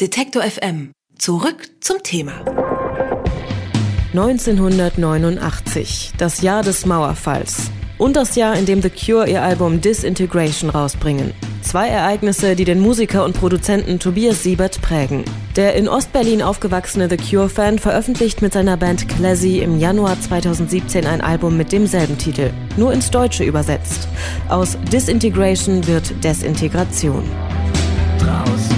Detektor FM. Zurück zum Thema. 1989, das Jahr des Mauerfalls. Und das Jahr, in dem The Cure ihr Album Disintegration rausbringen. Zwei Ereignisse, die den Musiker und Produzenten Tobias Siebert prägen. Der in Ostberlin aufgewachsene The Cure-Fan veröffentlicht mit seiner Band Classy im Januar 2017 ein Album mit demselben Titel, nur ins Deutsche übersetzt. Aus Disintegration wird Desintegration. Draußen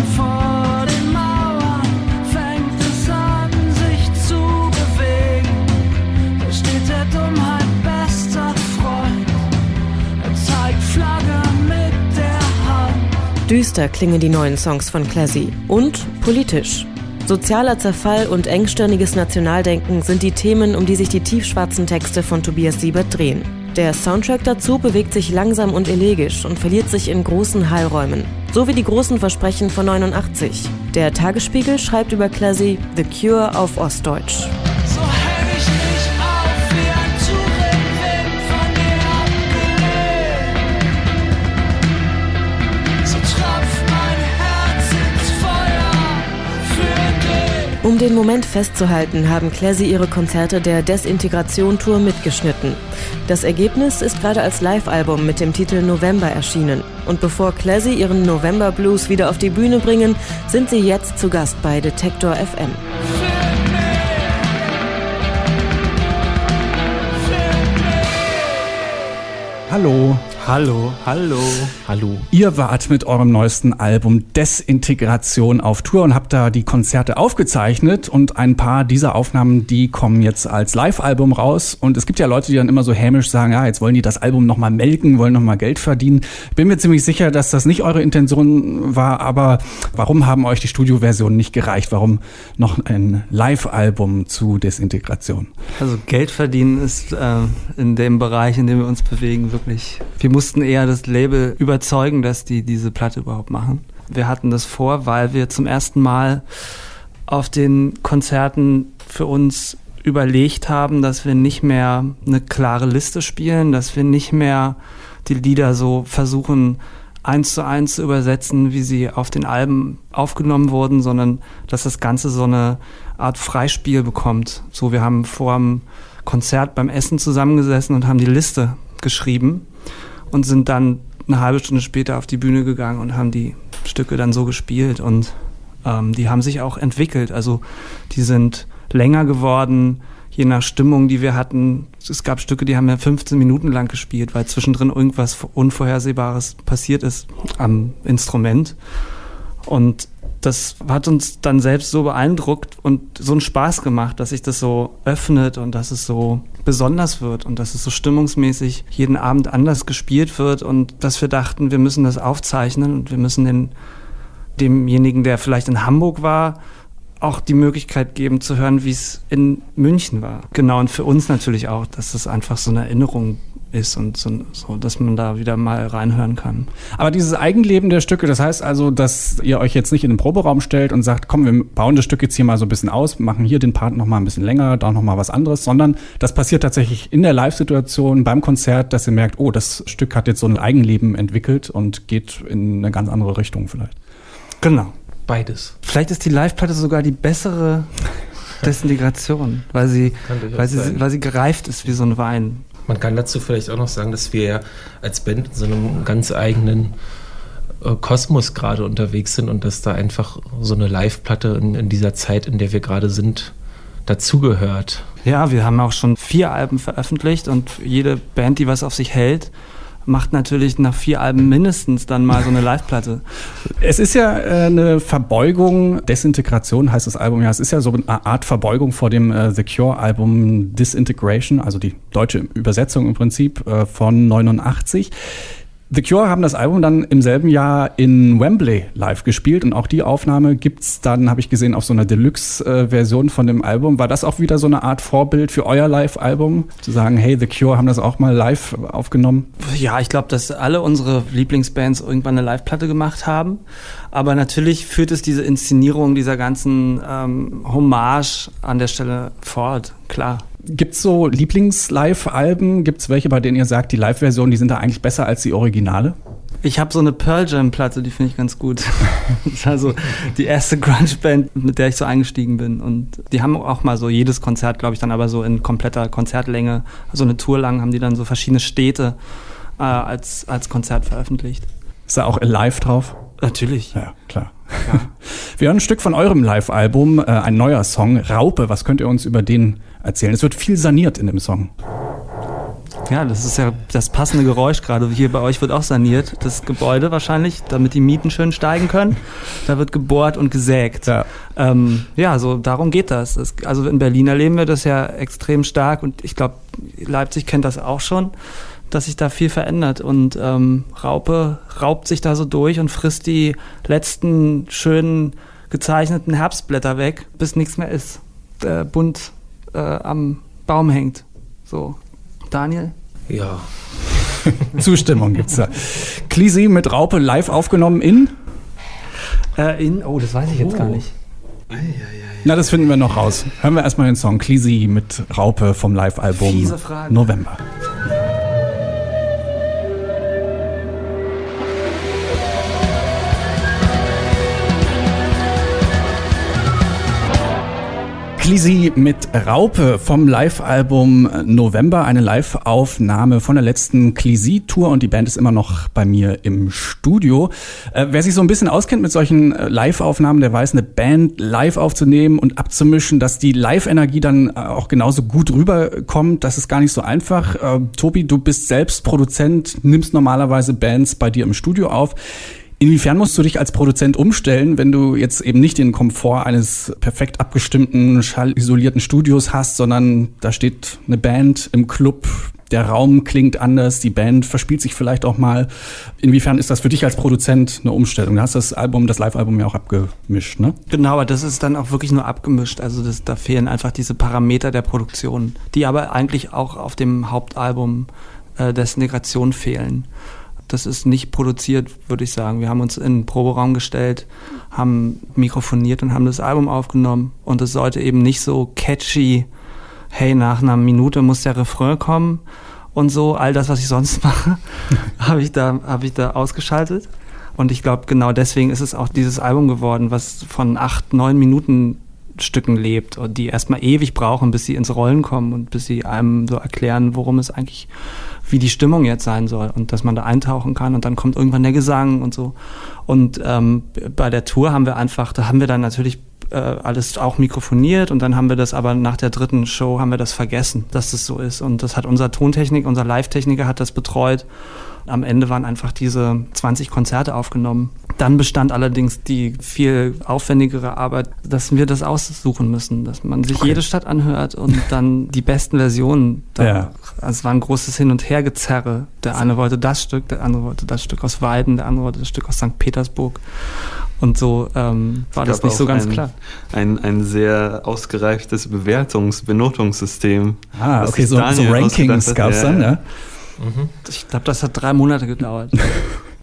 Düster klingen die neuen Songs von Classy und politisch. Sozialer Zerfall und engstirniges Nationaldenken sind die Themen, um die sich die tiefschwarzen Texte von Tobias Siebert drehen. Der Soundtrack dazu bewegt sich langsam und elegisch und verliert sich in großen Hallräumen. So wie die großen Versprechen von 89. Der Tagesspiegel schreibt über Classy The Cure auf Ostdeutsch. Um den Moment festzuhalten, haben Classy ihre Konzerte der Desintegration-Tour mitgeschnitten. Das Ergebnis ist gerade als Live-Album mit dem Titel November erschienen. Und bevor Classy ihren November Blues wieder auf die Bühne bringen, sind sie jetzt zu Gast bei Detektor FM. Hallo. Hallo, hallo. Hallo. Ihr wart mit eurem neuesten Album Desintegration auf Tour und habt da die Konzerte aufgezeichnet und ein paar dieser Aufnahmen, die kommen jetzt als Live-Album raus und es gibt ja Leute, die dann immer so hämisch sagen, ja, jetzt wollen die das Album nochmal melken, wollen nochmal Geld verdienen. Bin mir ziemlich sicher, dass das nicht eure Intention war, aber warum haben euch die Studioversionen nicht gereicht? Warum noch ein Live-Album zu Desintegration? Also Geld verdienen ist äh, in dem Bereich, in dem wir uns bewegen, wirklich. Wir mussten eher das Label überzeugen, dass die diese Platte überhaupt machen. Wir hatten das vor, weil wir zum ersten Mal auf den Konzerten für uns überlegt haben, dass wir nicht mehr eine klare Liste spielen, dass wir nicht mehr die Lieder so versuchen eins zu eins zu übersetzen, wie sie auf den Alben aufgenommen wurden, sondern dass das Ganze so eine Art Freispiel bekommt. So, wir haben vor dem Konzert beim Essen zusammengesessen und haben die Liste geschrieben und sind dann eine halbe Stunde später auf die Bühne gegangen und haben die Stücke dann so gespielt und ähm, die haben sich auch entwickelt. Also die sind länger geworden, je nach Stimmung, die wir hatten. Es gab Stücke, die haben wir 15 Minuten lang gespielt, weil zwischendrin irgendwas Unvorhersehbares passiert ist am Instrument. Und das hat uns dann selbst so beeindruckt und so einen Spaß gemacht, dass sich das so öffnet und dass es so besonders wird und dass es so stimmungsmäßig jeden Abend anders gespielt wird und dass wir dachten, wir müssen das aufzeichnen und wir müssen den, demjenigen, der vielleicht in Hamburg war, auch die Möglichkeit geben zu hören, wie es in München war. Genau, und für uns natürlich auch, dass das einfach so eine Erinnerung ist und so, so, dass man da wieder mal reinhören kann. Aber dieses Eigenleben der Stücke, das heißt also, dass ihr euch jetzt nicht in den Proberaum stellt und sagt, komm, wir bauen das Stück jetzt hier mal so ein bisschen aus, machen hier den Part noch mal ein bisschen länger, da noch mal was anderes, sondern das passiert tatsächlich in der Live-Situation beim Konzert, dass ihr merkt, oh, das Stück hat jetzt so ein Eigenleben entwickelt und geht in eine ganz andere Richtung vielleicht. Genau. Beides. Vielleicht ist die Live-Platte sogar die bessere Desintegration, weil sie, weil sie, sein. weil sie gereift ist wie so ein Wein. Man kann dazu vielleicht auch noch sagen, dass wir ja als Band in so einem ganz eigenen äh, Kosmos gerade unterwegs sind und dass da einfach so eine Live-Platte in, in dieser Zeit, in der wir gerade sind, dazugehört. Ja, wir haben auch schon vier Alben veröffentlicht und jede Band, die was auf sich hält, macht natürlich nach vier Alben mindestens dann mal so eine Live-Platte. Es ist ja äh, eine Verbeugung, Desintegration heißt das Album ja, es ist ja so eine Art Verbeugung vor dem äh, The Cure-Album Disintegration, also die deutsche Übersetzung im Prinzip äh, von 89. The Cure haben das Album dann im selben Jahr in Wembley live gespielt und auch die Aufnahme gibt's dann, habe ich gesehen, auf so einer Deluxe-Version von dem Album. War das auch wieder so eine Art Vorbild für euer Live-Album? Zu sagen, hey, The Cure haben das auch mal live aufgenommen? Ja, ich glaube, dass alle unsere Lieblingsbands irgendwann eine Live-Platte gemacht haben. Aber natürlich führt es diese Inszenierung dieser ganzen ähm, Hommage an der Stelle fort, klar. Gibt's so Lieblings-Live-Alben? Gibt's welche, bei denen ihr sagt, die Live-Version, die sind da eigentlich besser als die Originale? Ich habe so eine Pearl Jam Platte, die finde ich ganz gut. das war so die erste Grunge Band, mit der ich so eingestiegen bin. Und die haben auch mal so jedes Konzert, glaube ich, dann aber so in kompletter Konzertlänge, so eine Tour lang, haben die dann so verschiedene Städte äh, als, als Konzert veröffentlicht. Ist da auch live drauf? Natürlich. Ja, klar. Ja. Wir hören ein Stück von eurem Live-Album, äh, ein neuer Song, Raupe. Was könnt ihr uns über den erzählen? Es wird viel saniert in dem Song. Ja, das ist ja das passende Geräusch gerade. Hier bei euch wird auch saniert, das Gebäude wahrscheinlich, damit die Mieten schön steigen können. Da wird gebohrt und gesägt. Ja, ähm, ja so darum geht das. das. Also in Berlin erleben wir das ja extrem stark und ich glaube, Leipzig kennt das auch schon, dass sich da viel verändert. Und ähm, Raupe raubt sich da so durch und frisst die letzten schönen gezeichneten Herbstblätter weg, bis nichts mehr ist. Der bunt äh, am Baum hängt. So. Daniel? Ja. Zustimmung gibt's da. Klisi mit Raupe live aufgenommen in? Äh, in, oh, das weiß ich jetzt oh. gar nicht. Na, das finden wir noch raus. Hören wir erstmal den Song Klisi mit Raupe vom Live-Album November. Klisi mit Raupe vom Live-Album November, eine Live-Aufnahme von der letzten Klisi-Tour und die Band ist immer noch bei mir im Studio. Äh, wer sich so ein bisschen auskennt mit solchen äh, Live-Aufnahmen, der weiß, eine Band live aufzunehmen und abzumischen, dass die Live-Energie dann äh, auch genauso gut rüberkommt, das ist gar nicht so einfach. Äh, Tobi, du bist selbst Produzent, nimmst normalerweise Bands bei dir im Studio auf. Inwiefern musst du dich als Produzent umstellen, wenn du jetzt eben nicht den Komfort eines perfekt abgestimmten, schallisolierten Studios hast, sondern da steht eine Band im Club, der Raum klingt anders, die Band verspielt sich vielleicht auch mal. Inwiefern ist das für dich als Produzent eine Umstellung? Du hast das Album, das Live-Album ja auch abgemischt, ne? Genau, aber das ist dann auch wirklich nur abgemischt. Also das, da fehlen einfach diese Parameter der Produktion, die aber eigentlich auch auf dem Hauptalbum äh, Desintegration fehlen das ist nicht produziert, würde ich sagen. Wir haben uns in den Proberaum gestellt, haben mikrofoniert und haben das Album aufgenommen. Und es sollte eben nicht so catchy, hey, nach einer Minute muss der Refrain kommen und so. All das, was ich sonst mache, habe ich, da, hab ich da ausgeschaltet. Und ich glaube, genau deswegen ist es auch dieses Album geworden, was von acht, neun Minuten Stücken lebt und die erstmal ewig brauchen, bis sie ins Rollen kommen und bis sie einem so erklären, worum es eigentlich, wie die Stimmung jetzt sein soll und dass man da eintauchen kann. Und dann kommt irgendwann der Gesang und so. Und ähm, bei der Tour haben wir einfach, da haben wir dann natürlich äh, alles auch mikrofoniert und dann haben wir das aber nach der dritten Show haben wir das vergessen, dass das so ist. Und das hat unser Tontechnik, unser Live-Techniker hat das betreut am Ende waren einfach diese 20 Konzerte aufgenommen. Dann bestand allerdings die viel aufwendigere Arbeit, dass wir das aussuchen müssen, dass man sich okay. jede Stadt anhört und dann die besten Versionen. Da, ja. Also es war ein großes Hin- und Hergezerre. Der eine wollte das Stück, der andere wollte das Stück aus Weiden, der andere wollte das Stück aus St. Petersburg. Und so ähm, war das nicht so ganz ein, klar. Ein, ein sehr ausgereiftes Bewertungs-, Benotungssystem. Ah, okay, so, so Rankings gab es dann, ja. Mhm. Ich glaube, das hat drei Monate gedauert.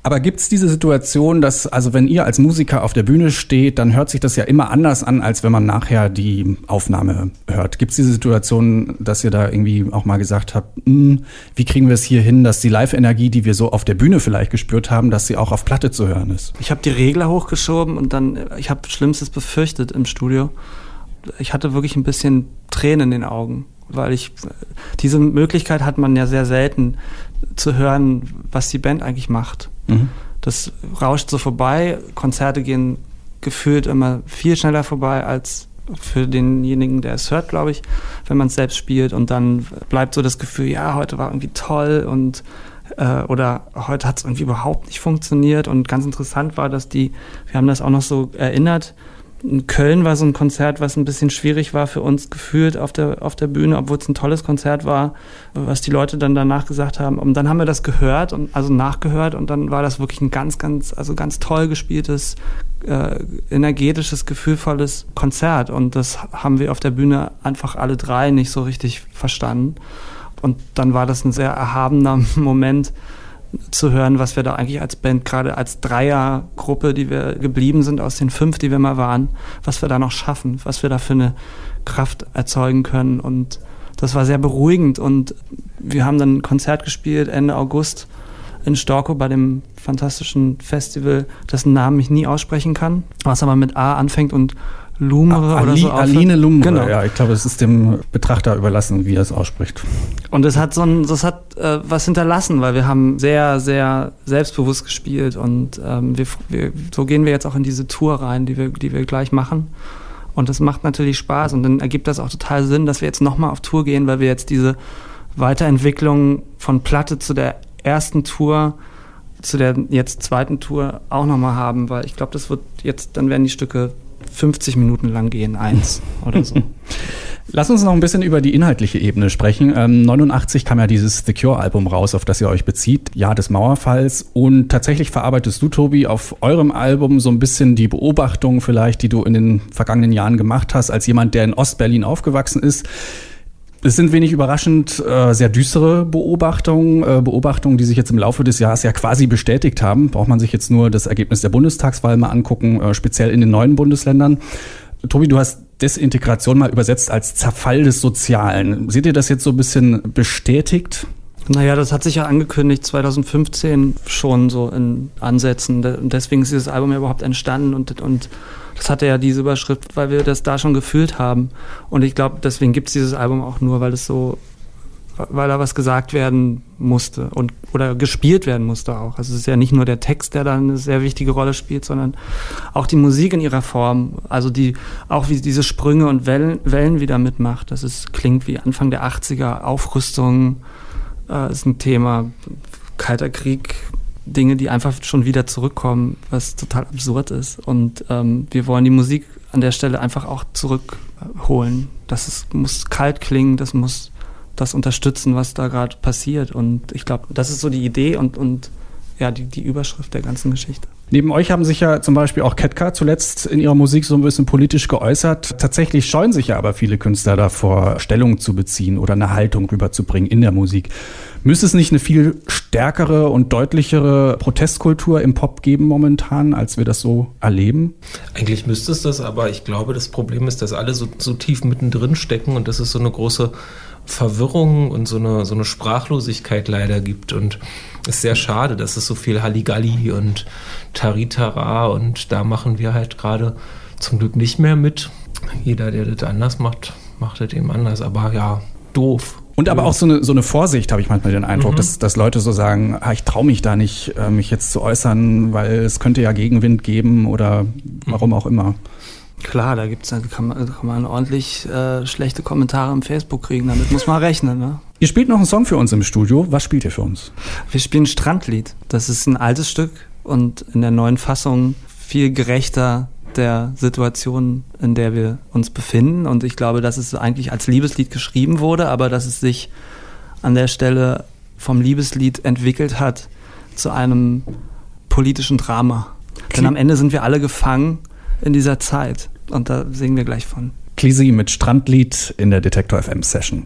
Aber gibt es diese Situation, dass, also wenn ihr als Musiker auf der Bühne steht, dann hört sich das ja immer anders an, als wenn man nachher die Aufnahme hört. Gibt es diese Situation, dass ihr da irgendwie auch mal gesagt habt, hm, wie kriegen wir es hier hin, dass die Live-Energie, die wir so auf der Bühne vielleicht gespürt haben, dass sie auch auf Platte zu hören ist? Ich habe die Regler hochgeschoben und dann, ich habe Schlimmstes befürchtet im Studio. Ich hatte wirklich ein bisschen Tränen in den Augen weil ich diese Möglichkeit hat man ja sehr selten zu hören, was die Band eigentlich macht. Mhm. Das rauscht so vorbei, Konzerte gehen gefühlt immer viel schneller vorbei als für denjenigen, der es hört, glaube ich, wenn man es selbst spielt und dann bleibt so das Gefühl, ja, heute war irgendwie toll und äh, oder heute hat es irgendwie überhaupt nicht funktioniert und ganz interessant war, dass die, wir haben das auch noch so erinnert, in Köln war so ein Konzert, was ein bisschen schwierig war für uns gefühlt auf der, auf der Bühne, obwohl es ein tolles Konzert war, was die Leute dann danach gesagt haben. Und dann haben wir das gehört und also nachgehört und dann war das wirklich ein ganz, ganz, also ganz toll gespieltes, äh, energetisches, gefühlvolles Konzert. Und das haben wir auf der Bühne einfach alle drei nicht so richtig verstanden. Und dann war das ein sehr erhabener Moment, zu hören, was wir da eigentlich als Band, gerade als Dreiergruppe, die wir geblieben sind aus den fünf, die wir mal waren, was wir da noch schaffen, was wir da für eine Kraft erzeugen können. Und das war sehr beruhigend. Und wir haben dann ein Konzert gespielt Ende August in Storkow bei dem fantastischen Festival, dessen Namen ich nie aussprechen kann, was aber mit A anfängt und Lumere Ali, oder so. Aline Lumre, Genau. ja, ich glaube, es ist dem Betrachter überlassen, wie er es ausspricht. Und das hat so ein, das hat äh, was hinterlassen, weil wir haben sehr, sehr selbstbewusst gespielt und ähm, wir, wir, so gehen wir jetzt auch in diese Tour rein, die wir, die wir gleich machen. Und das macht natürlich Spaß und dann ergibt das auch total Sinn, dass wir jetzt nochmal auf Tour gehen, weil wir jetzt diese Weiterentwicklung von Platte zu der ersten Tour, zu der jetzt zweiten Tour auch nochmal haben, weil ich glaube, das wird jetzt, dann werden die Stücke 50 Minuten lang gehen, eins oder so. Lass uns noch ein bisschen über die inhaltliche Ebene sprechen. Ähm, 89 kam ja dieses The Cure-Album raus, auf das ihr euch bezieht, Jahr des Mauerfalls. Und tatsächlich verarbeitest du, Tobi, auf eurem Album so ein bisschen die Beobachtungen vielleicht, die du in den vergangenen Jahren gemacht hast, als jemand, der in Ostberlin aufgewachsen ist. Es sind wenig überraschend äh, sehr düstere Beobachtungen, äh, Beobachtungen, die sich jetzt im Laufe des Jahres ja quasi bestätigt haben. Braucht man sich jetzt nur das Ergebnis der Bundestagswahl mal angucken, äh, speziell in den neuen Bundesländern. Tobi, du hast Desintegration mal übersetzt als Zerfall des Sozialen. Seht ihr das jetzt so ein bisschen bestätigt? Naja, das hat sich ja angekündigt 2015 schon so in Ansätzen. Deswegen ist dieses Album ja überhaupt entstanden und, und das hatte ja diese Überschrift, weil wir das da schon gefühlt haben. Und ich glaube, deswegen gibt es dieses Album auch nur, weil es so, weil da was gesagt werden musste und oder gespielt werden musste auch. Also es ist ja nicht nur der Text, der da eine sehr wichtige Rolle spielt, sondern auch die Musik in ihrer Form. Also die, auch wie diese Sprünge und Wellen, Wellen wieder mitmacht. Das ist, klingt wie Anfang der 80er, Aufrüstung, äh, ist ein Thema. Kalter Krieg, Dinge, die einfach schon wieder zurückkommen, was total absurd ist. Und ähm, wir wollen die Musik an der Stelle einfach auch zurückholen. Das ist, muss kalt klingen, das muss das unterstützen, was da gerade passiert. Und ich glaube, das ist so die Idee und, und ja, die, die Überschrift der ganzen Geschichte. Neben euch haben sich ja zum Beispiel auch Ketka zuletzt in ihrer Musik so ein bisschen politisch geäußert. Tatsächlich scheuen sich ja aber viele Künstler davor, Stellung zu beziehen oder eine Haltung rüberzubringen in der Musik. Müsste es nicht eine viel stärkere und deutlichere Protestkultur im Pop geben momentan, als wir das so erleben? Eigentlich müsste es das, aber ich glaube, das Problem ist, dass alle so, so tief mittendrin stecken und dass es so eine große Verwirrung und so eine, so eine Sprachlosigkeit leider gibt. Und ist sehr schade, dass es so viel Halligalli und Taritara und da machen wir halt gerade zum Glück nicht mehr mit. Jeder, der das anders macht, macht das eben anders. Aber ja, doof. Und aber auch so eine, so eine Vorsicht, habe ich manchmal den Eindruck, dass, dass Leute so sagen, ah, ich traue mich da nicht, äh, mich jetzt zu äußern, weil es könnte ja Gegenwind geben oder warum auch immer. Klar, da gibt's, da kann man, da kann man ordentlich äh, schlechte Kommentare im Facebook kriegen. Damit muss man rechnen. Ne? Ihr spielt noch einen Song für uns im Studio. Was spielt ihr für uns? Wir spielen Strandlied. Das ist ein altes Stück und in der neuen Fassung viel gerechter der Situation, in der wir uns befinden. Und ich glaube, dass es eigentlich als Liebeslied geschrieben wurde, aber dass es sich an der Stelle vom Liebeslied entwickelt hat zu einem politischen Drama. Denn am Ende sind wir alle gefangen in dieser Zeit. Und da singen wir gleich von. Clisi mit Strandlied in der Detektor FM Session.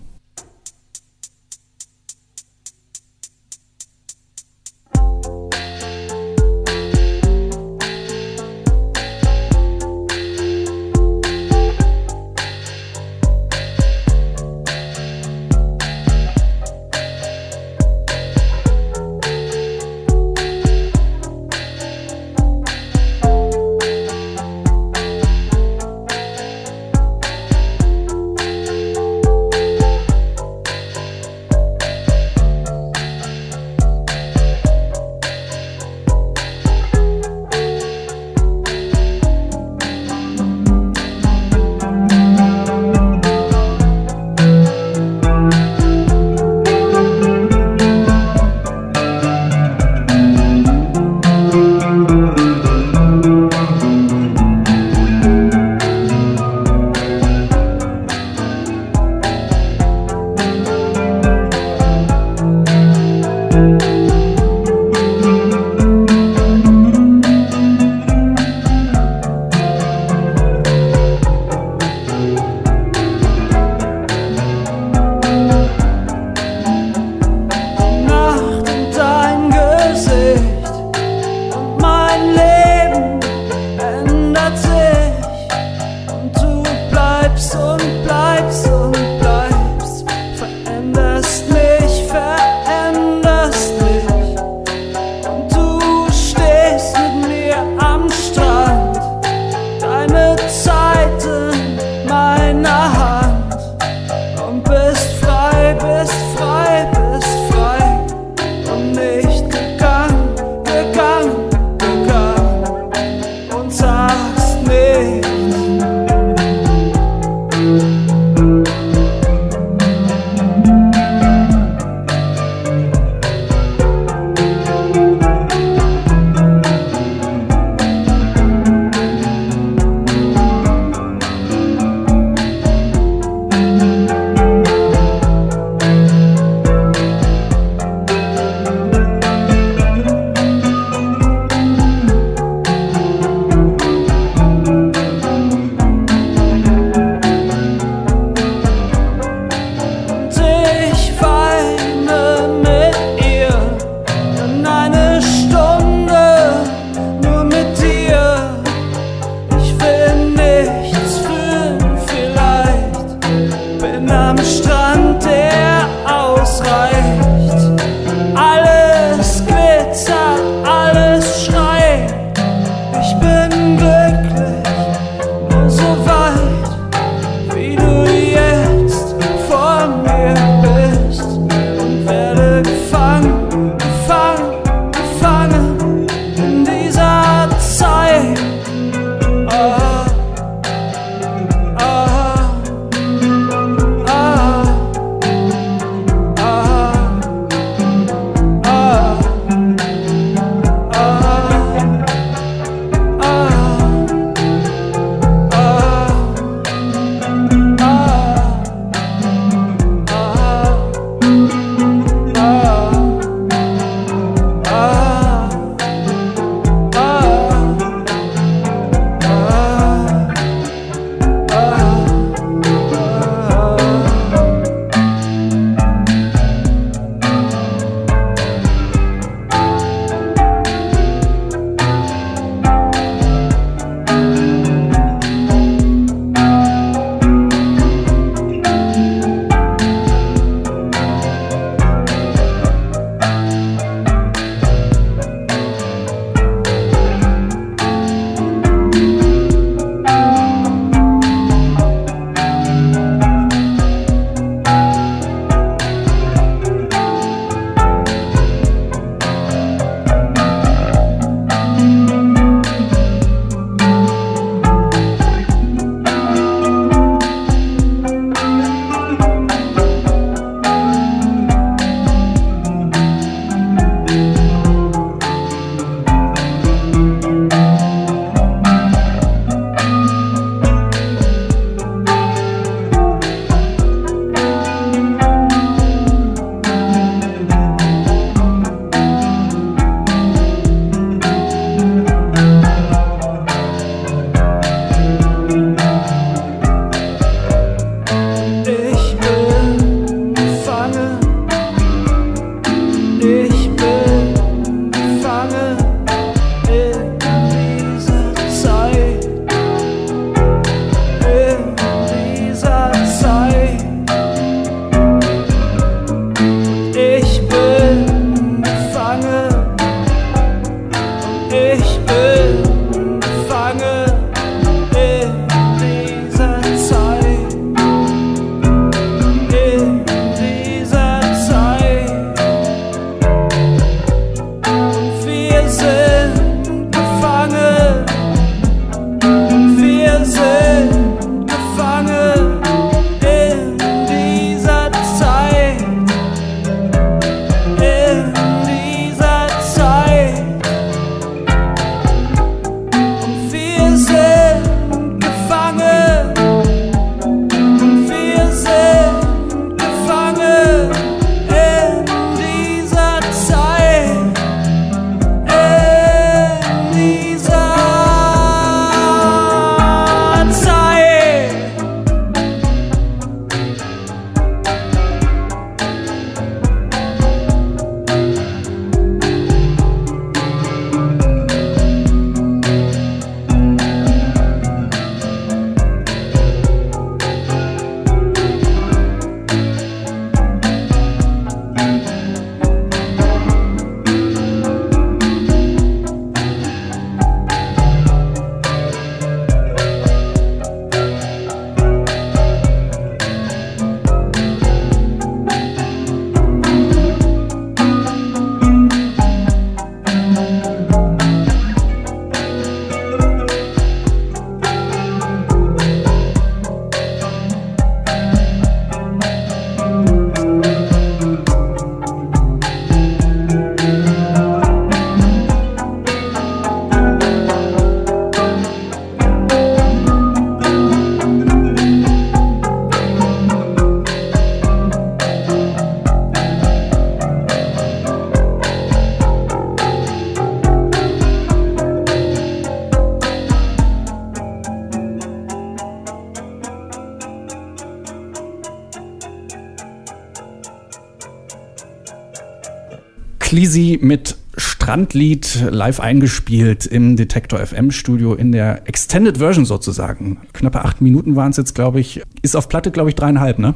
Strandlied live eingespielt im Detektor FM Studio in der Extended Version sozusagen. Knappe acht Minuten waren es jetzt, glaube ich. Ist auf Platte, glaube ich, dreieinhalb, ne?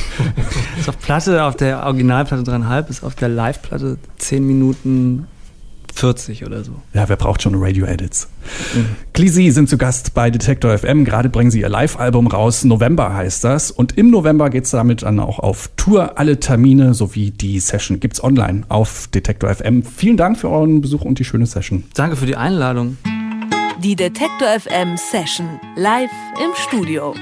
ist auf Platte, auf der Originalplatte dreieinhalb, ist auf der Live-Platte zehn Minuten 40 oder so. Ja, wer braucht schon Radio-Edits? Mhm. Clisi sind zu Gast bei Detector FM. Gerade bringen sie ihr Live-Album raus. November heißt das. Und im November geht es damit dann auch auf Tour. Alle Termine sowie die Session gibt es online auf Detector FM. Vielen Dank für euren Besuch und die schöne Session. Danke für die Einladung. Die Detector FM Session live im Studio.